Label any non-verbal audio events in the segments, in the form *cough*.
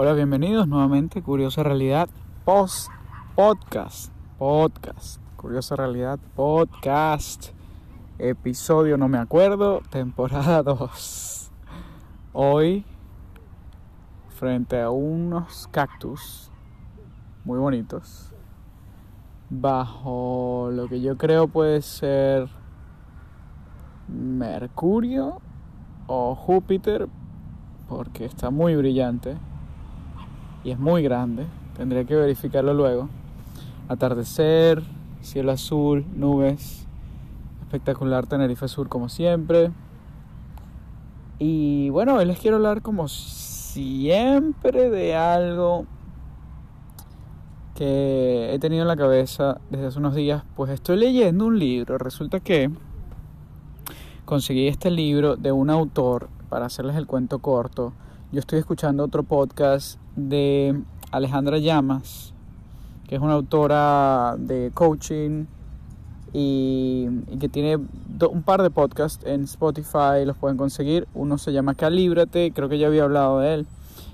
Hola, bienvenidos nuevamente, Curiosa Realidad Post Podcast. Podcast. Curiosa Realidad Podcast. Episodio no me acuerdo, temporada *laughs* 2. Hoy, frente a unos cactus muy bonitos, bajo lo que yo creo puede ser Mercurio o Júpiter, porque está muy brillante y es muy grande. Tendría que verificarlo luego. Atardecer, cielo azul, nubes. Espectacular Tenerife Sur como siempre. Y bueno, hoy les quiero hablar como siempre de algo que he tenido en la cabeza desde hace unos días. Pues estoy leyendo un libro. Resulta que conseguí este libro de un autor, para hacerles el cuento corto. Yo estoy escuchando otro podcast de Alejandra Llamas, que es una autora de coaching y, que tiene un par de podcasts en Spotify, los pueden conseguir. Uno se llama Calíbrate, creo que ya había hablado de él,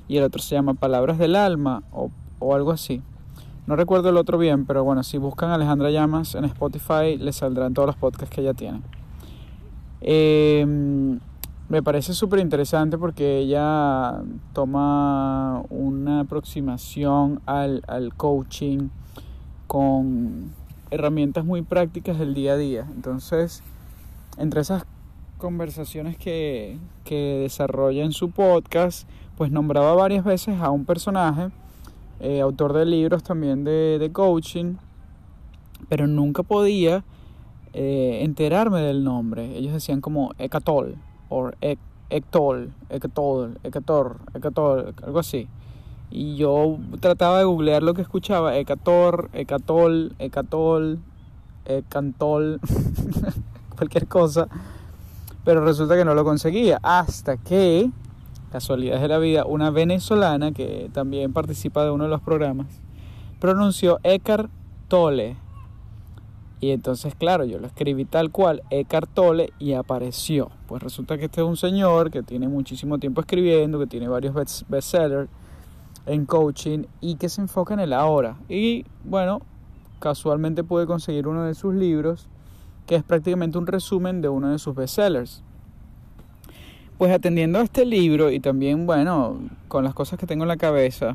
y el otro se llama Palabras del Alma o, o algo así. No recuerdo el otro bien, pero bueno, si buscan Alejandra Llamas en Spotify, les saldrán todos los podcasts que ella tiene. Eh, me parece súper interesante porque ella toma una aproximación al, coaching con herramientas muy prácticas del día a día. Entonces, entre esas conversaciones que, que desarrolla en su podcast, pues nombraba varias veces a un personaje, eh, autor de libros también de, coaching, pero nunca podía eh, enterarme del nombre. Ellos decían como Ecatol o Ectol, Ectol, Ecator, Ecator, algo así. Y yo trataba de googlear lo que escuchaba, Ecator, Ecatol, Ecatol, Ecantol, *laughs* cualquier cosa. Pero resulta que no lo conseguía. Hasta que, casualidades de la vida, una venezolana que también participa de uno de los programas, pronunció Eckhart Tolle y entonces, claro, yo lo escribí tal cual, Eckhart Tolle, y apareció. Pues resulta que este es un señor que tiene muchísimo tiempo escribiendo, que tiene varios bestsellers en coaching y que se enfoca en el ahora. Y bueno, casualmente pude conseguir uno de sus libros, que es prácticamente un resumen de uno de sus bestsellers. Pues atendiendo a este libro y también, bueno, con las cosas que tengo en la cabeza,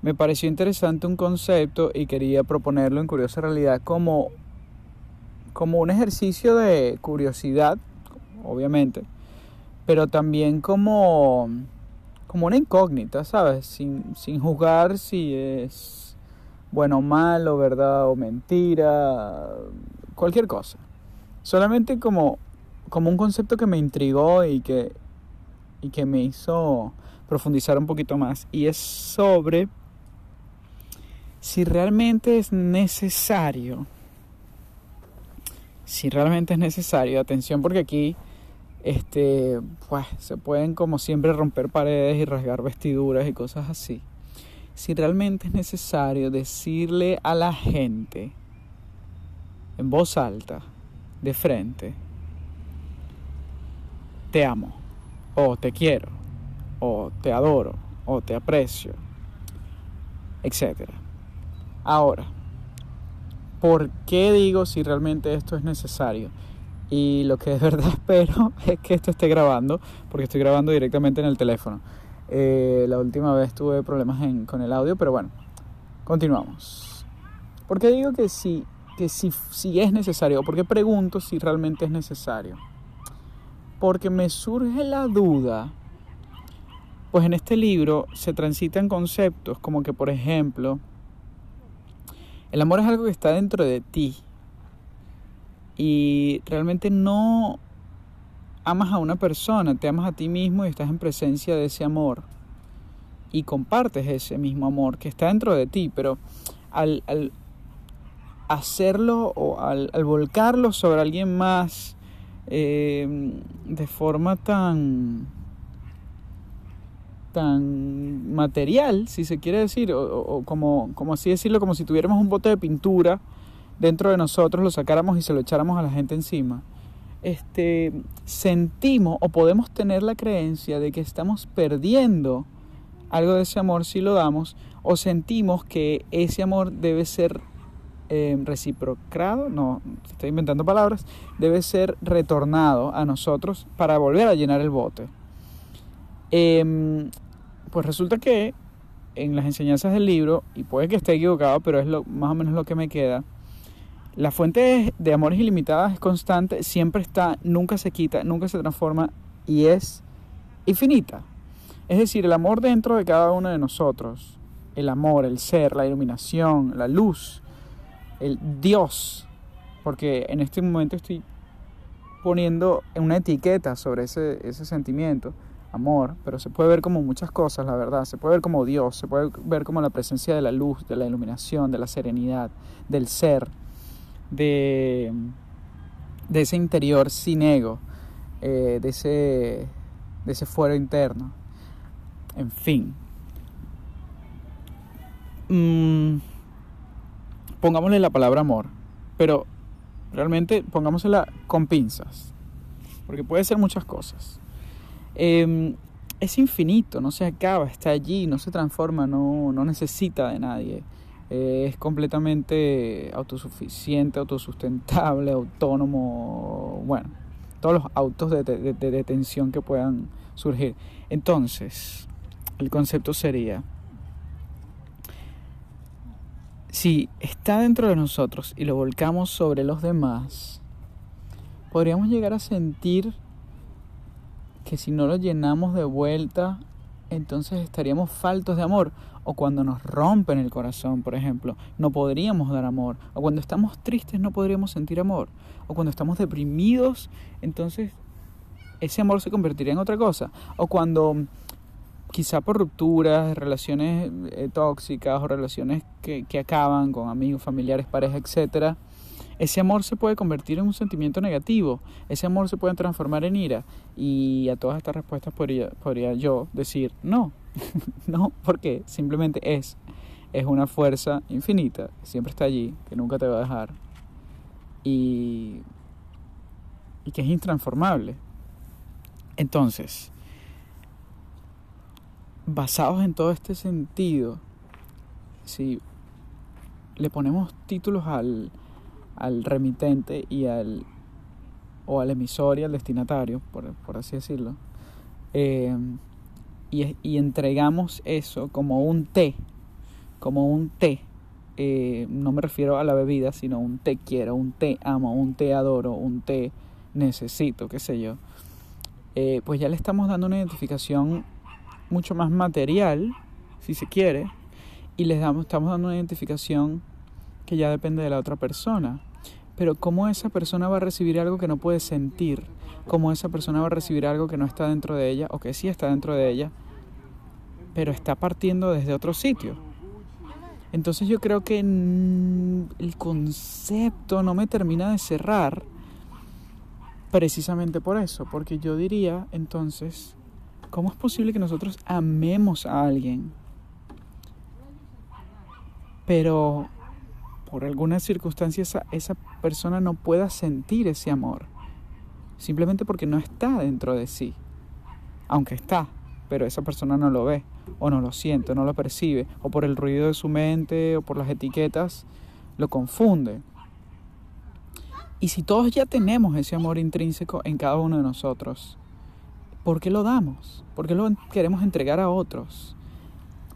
me pareció interesante un concepto y quería proponerlo en Curiosa Realidad como como un ejercicio de curiosidad, obviamente, pero también como, como una incógnita, ¿sabes? Sin, sin juzgar si es bueno o malo, verdad o mentira, cualquier cosa. Solamente como, como un concepto que me intrigó y que, y que me hizo profundizar un poquito más. Y es sobre si realmente es necesario si realmente es necesario. Atención porque aquí este, pues, se pueden como siempre romper paredes y rasgar vestiduras y cosas así. Si realmente es necesario decirle a la gente en voz alta, de frente, te amo, o te quiero, o te adoro, o te aprecio, etc. Ahora, por qué digo si realmente esto es necesario. Y lo que de *laughs* verdad espero es que esto esté grabando, porque estoy grabando directamente en el teléfono. Eh, la última vez tuve problemas con el audio, pero bueno, continuamos. ¿Por qué digo que sí, que si, si es necesario? ¿O por qué pregunto si realmente es necesario? Porque me surge la duda, pues en este libro se transitan conceptos como que, por ejemplo, el amor es algo que está dentro de ti. Y realmente no amas a una persona, te amas a ti mismo y estás en presencia de ese amor. Y compartes ese mismo amor que está dentro de ti, pero al, hacerlo o al, volcarlo sobre alguien más eh, de forma tan tan material, si se quiere decir, o, como, como así decirlo, como si tuviéramos un bote de pintura dentro de nosotros, lo sacáramos y se lo echáramos a la gente encima, este, sentimos o podemos tener la creencia de que estamos perdiendo algo de ese amor si lo damos o sentimos que ese amor debe ser eh, reciprocado, no, estoy inventando palabras, debe ser retornado a nosotros para volver a llenar el bote. Em, pues resulta que en las enseñanzas del libro, y puede que esté equivocado, pero es lo, más o menos lo que me queda, la fuente de amores ilimitadas es constante, siempre está, nunca se quita, nunca se transforma y es infinita. Es decir, el amor dentro de cada uno de nosotros, el amor, el ser, la iluminación, la luz, el Dios, porque en este momento estoy poniendo una etiqueta sobre ese, ese sentimiento, amor, pero se puede ver como muchas cosas, la verdad, se puede ver como Dios, se puede ver como la presencia de la luz, de la iluminación, de la serenidad, del ser, de, ese interior sin ego, eh, de, ese, de ese fuero interno. En fin. Mm, pongámosle la palabra amor, pero realmente pongámosela con pinzas, porque puede ser muchas cosas. Em, es infinito, no se acaba, está allí, no se transforma, no, no necesita de nadie. Eh, es completamente autosuficiente, autosustentable, autónomo, bueno, todos los autos de, de detención que puedan surgir. Entonces, el concepto sería, si está dentro de nosotros y lo volcamos sobre los demás, podríamos llegar a sentir que si no lo llenamos de vuelta, entonces estaríamos faltos de amor. O cuando nos rompen el corazón, por ejemplo, no podríamos dar amor, o cuando estamos tristes no podríamos sentir amor, o cuando estamos deprimidos, entonces ese amor se convertiría en otra cosa, o cuando quizá por rupturas, relaciones eh, tóxicas o relaciones que, que acaban con amigos, familiares, pareja, etcétera, ese amor se puede convertir en un sentimiento negativo, ese amor se puede transformar en ira. Y a todas estas respuestas podría, yo decir no, *laughs* no, porque simplemente es. Es una fuerza infinita, siempre está allí, que nunca te va a dejar. Y, y que es intransformable. Entonces, basados en todo este sentido, si le ponemos títulos al, al remitente y al o al emisor y al destinatario, por, por así decirlo, eh, y, entregamos eso como un té, como un té. Eh, no me refiero a la bebida, sino un té quiero, un té amo, un té adoro, un té necesito, qué sé yo. Eh, pues ya le estamos dando una identificación mucho más material, si se quiere, y les damos, estamos dando una identificación que ya depende de la otra persona. Pero cómo esa persona va a recibir algo que no puede sentir, cómo esa persona va a recibir algo que no está dentro de ella o que sí está dentro de ella, pero está partiendo desde otro sitio. Entonces yo creo que el concepto no me termina de cerrar precisamente por eso, porque yo diría entonces, ¿cómo es posible que nosotros amemos a alguien? Pero por alguna circunstancia esa, persona no pueda sentir ese amor, simplemente porque no está dentro de sí, aunque está, pero esa persona no lo ve o no lo siente, no lo percibe, o por el ruido de su mente o por las etiquetas, lo confunde. Y si todos ya tenemos ese amor intrínseco en cada uno de nosotros, ¿por qué lo damos? ¿Por qué lo queremos entregar a otros?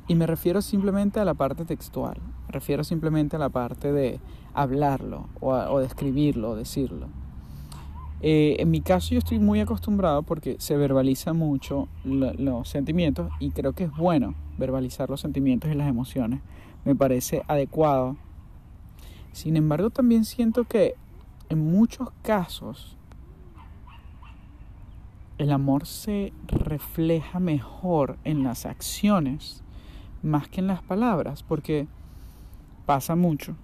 Y me refiero simplemente a la parte textual, refiero simplemente a la parte de hablarlo o, o de escribirlo o decirlo. Eh, en mi caso yo estoy muy acostumbrado porque se verbaliza mucho los sentimientos y creo que es bueno verbalizar los sentimientos y las emociones. Me parece adecuado. Sin embargo, también siento que en muchos casos el amor se refleja mejor en las acciones más que en las palabras, porque pasa mucho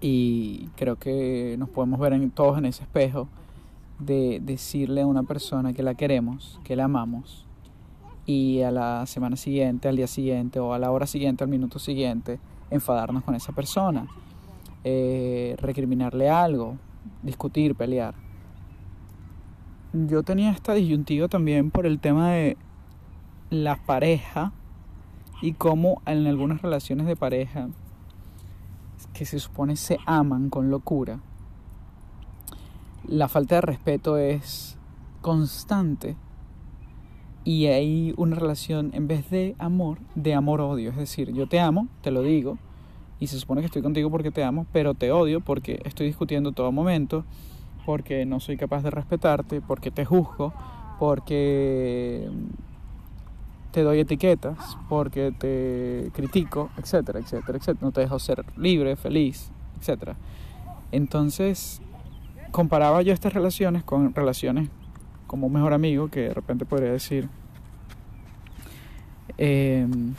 y creo que nos podemos ver en, todos en ese espejo de decirle a una persona que la queremos, que la amamos, y a la semana siguiente, al día siguiente o a la hora siguiente, al minuto siguiente, enfadarnos con esa persona, eh, recriminarle algo, discutir, pelear. Yo tenía esta disyuntiva también por el tema de la pareja y cómo en algunas relaciones de pareja que se supone se aman con locura, la falta de respeto es constante y hay una relación en vez de amor, de amor-odio. Es decir, yo te amo, te lo digo, y se supone que estoy contigo porque te amo, pero te odio porque estoy discutiendo todo momento, porque no soy capaz de respetarte, porque te juzgo, porque te doy etiquetas, porque te critico, etcétera, etcétera, etcétera. No te dejo ser libre, feliz, etcétera. Entonces, comparaba yo estas relaciones con relaciones como un mejor amigo que de repente podría decir, em,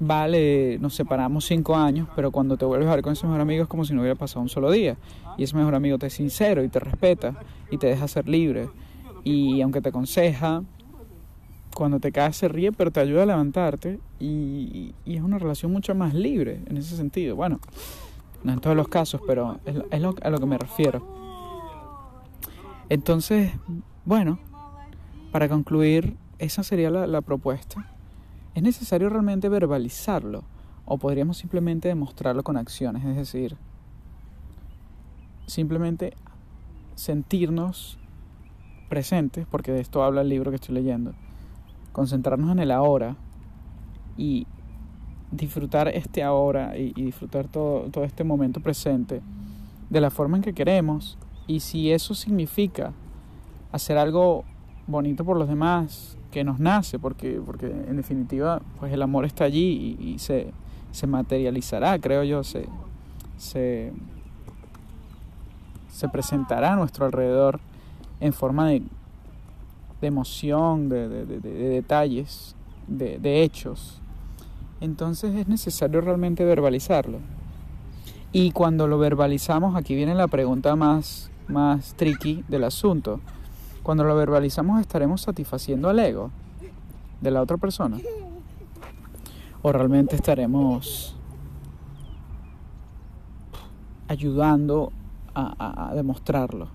vale, nos separamos cinco años, pero cuando te vuelves a ver con ese mejor amigo es como si no hubiera pasado un solo día. Y ese mejor amigo te es sincero y te respeta y te deja ser libre. Y aunque te aconseja, cuando te caes se ríe, pero te ayuda a levantarte y, es una relación mucho más libre en ese sentido. Bueno, no en todos los casos, pero es, lo, a lo que me refiero. Entonces, bueno, para concluir, esa sería la, propuesta. Es necesario realmente verbalizarlo o podríamos simplemente demostrarlo con acciones, es decir, simplemente sentirnos presentes, porque de esto habla el libro que estoy leyendo, concentrarnos en el ahora y disfrutar este ahora y, disfrutar todo, todo este momento presente de la forma en que queremos. Y si eso significa hacer algo bonito por los demás, que nos nace, porque, porque en definitiva pues el amor está allí y, se, se, materializará, creo yo, se, se, se, presentará a nuestro alrededor en forma de, de emoción, de, de, de, de detalles, de hechos. Entonces es necesario realmente verbalizarlo. Y cuando lo verbalizamos, aquí viene la pregunta más más tricky del asunto. Cuando lo verbalizamos estaremos satisfaciendo al ego de la otra persona. O realmente estaremos ayudando a, demostrarlo.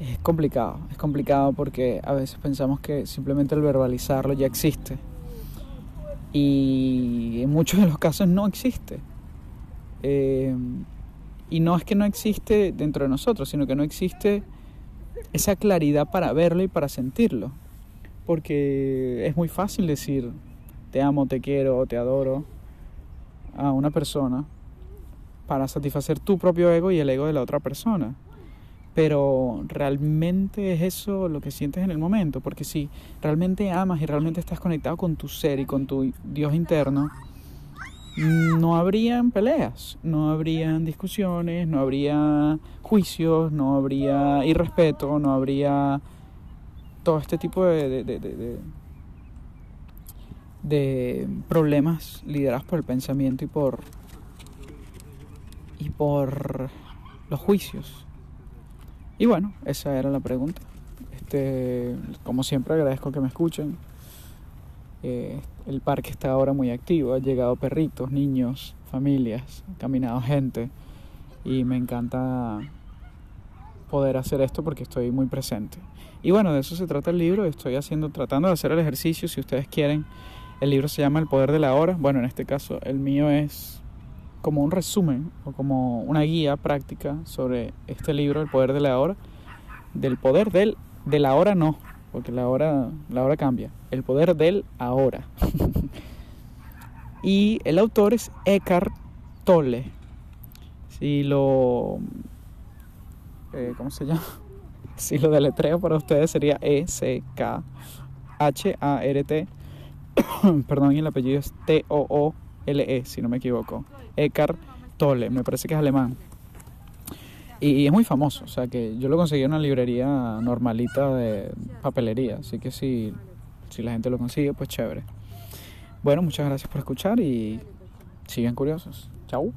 Es complicado, es complicado porque a veces pensamos que simplemente el verbalizarlo ya existe. Y en muchos de los casos no existe. Eh, y no es que no existe dentro de nosotros, sino que no existe esa claridad para verlo y para sentirlo. Porque es muy fácil decir te amo, te quiero, te adoro a una persona para satisfacer tu propio ego y el ego de la otra persona. Pero realmente es eso lo que sientes en el momento, porque si realmente amas y realmente estás conectado con tu ser y con tu Dios interno, no habrían peleas, no habrían discusiones, no habría juicios, no habría irrespeto, no habría todo este tipo de, de, de, problemas liderados por el pensamiento y por y por los juicios. Y bueno, esa era la pregunta. Este, como siempre agradezco que me escuchen. Eh, el parque está ahora muy activo, han llegado perritos, niños, familias, caminado gente y me encanta poder hacer esto porque estoy muy presente. Y bueno, de eso se trata el libro, estoy haciendo, tratando de hacer el ejercicio, si ustedes quieren, el libro se llama El Poder de la Hora, bueno, en este caso el mío es como un resumen o como una guía práctica sobre este libro, El Poder de la Hora, del poder del, de la no, porque la hora, la hora cambia. El poder del ahora. *laughs* y el autor es Eckhart Tolle. Si lo... Eh, ¿Cómo se llama? *laughs* Si lo deletreo para ustedes sería E-C-K-H-A-R-T. *coughs* Perdón, y el apellido es T-O-O-L-E, si no me equivoco. Eckhart Tolle, me parece que es alemán. Y, es muy famoso, o sea que yo lo conseguí en una librería normalita de papelería, así que si, si la gente lo consigue, pues chévere. Bueno, muchas gracias por escuchar y sigan curiosos. Chao.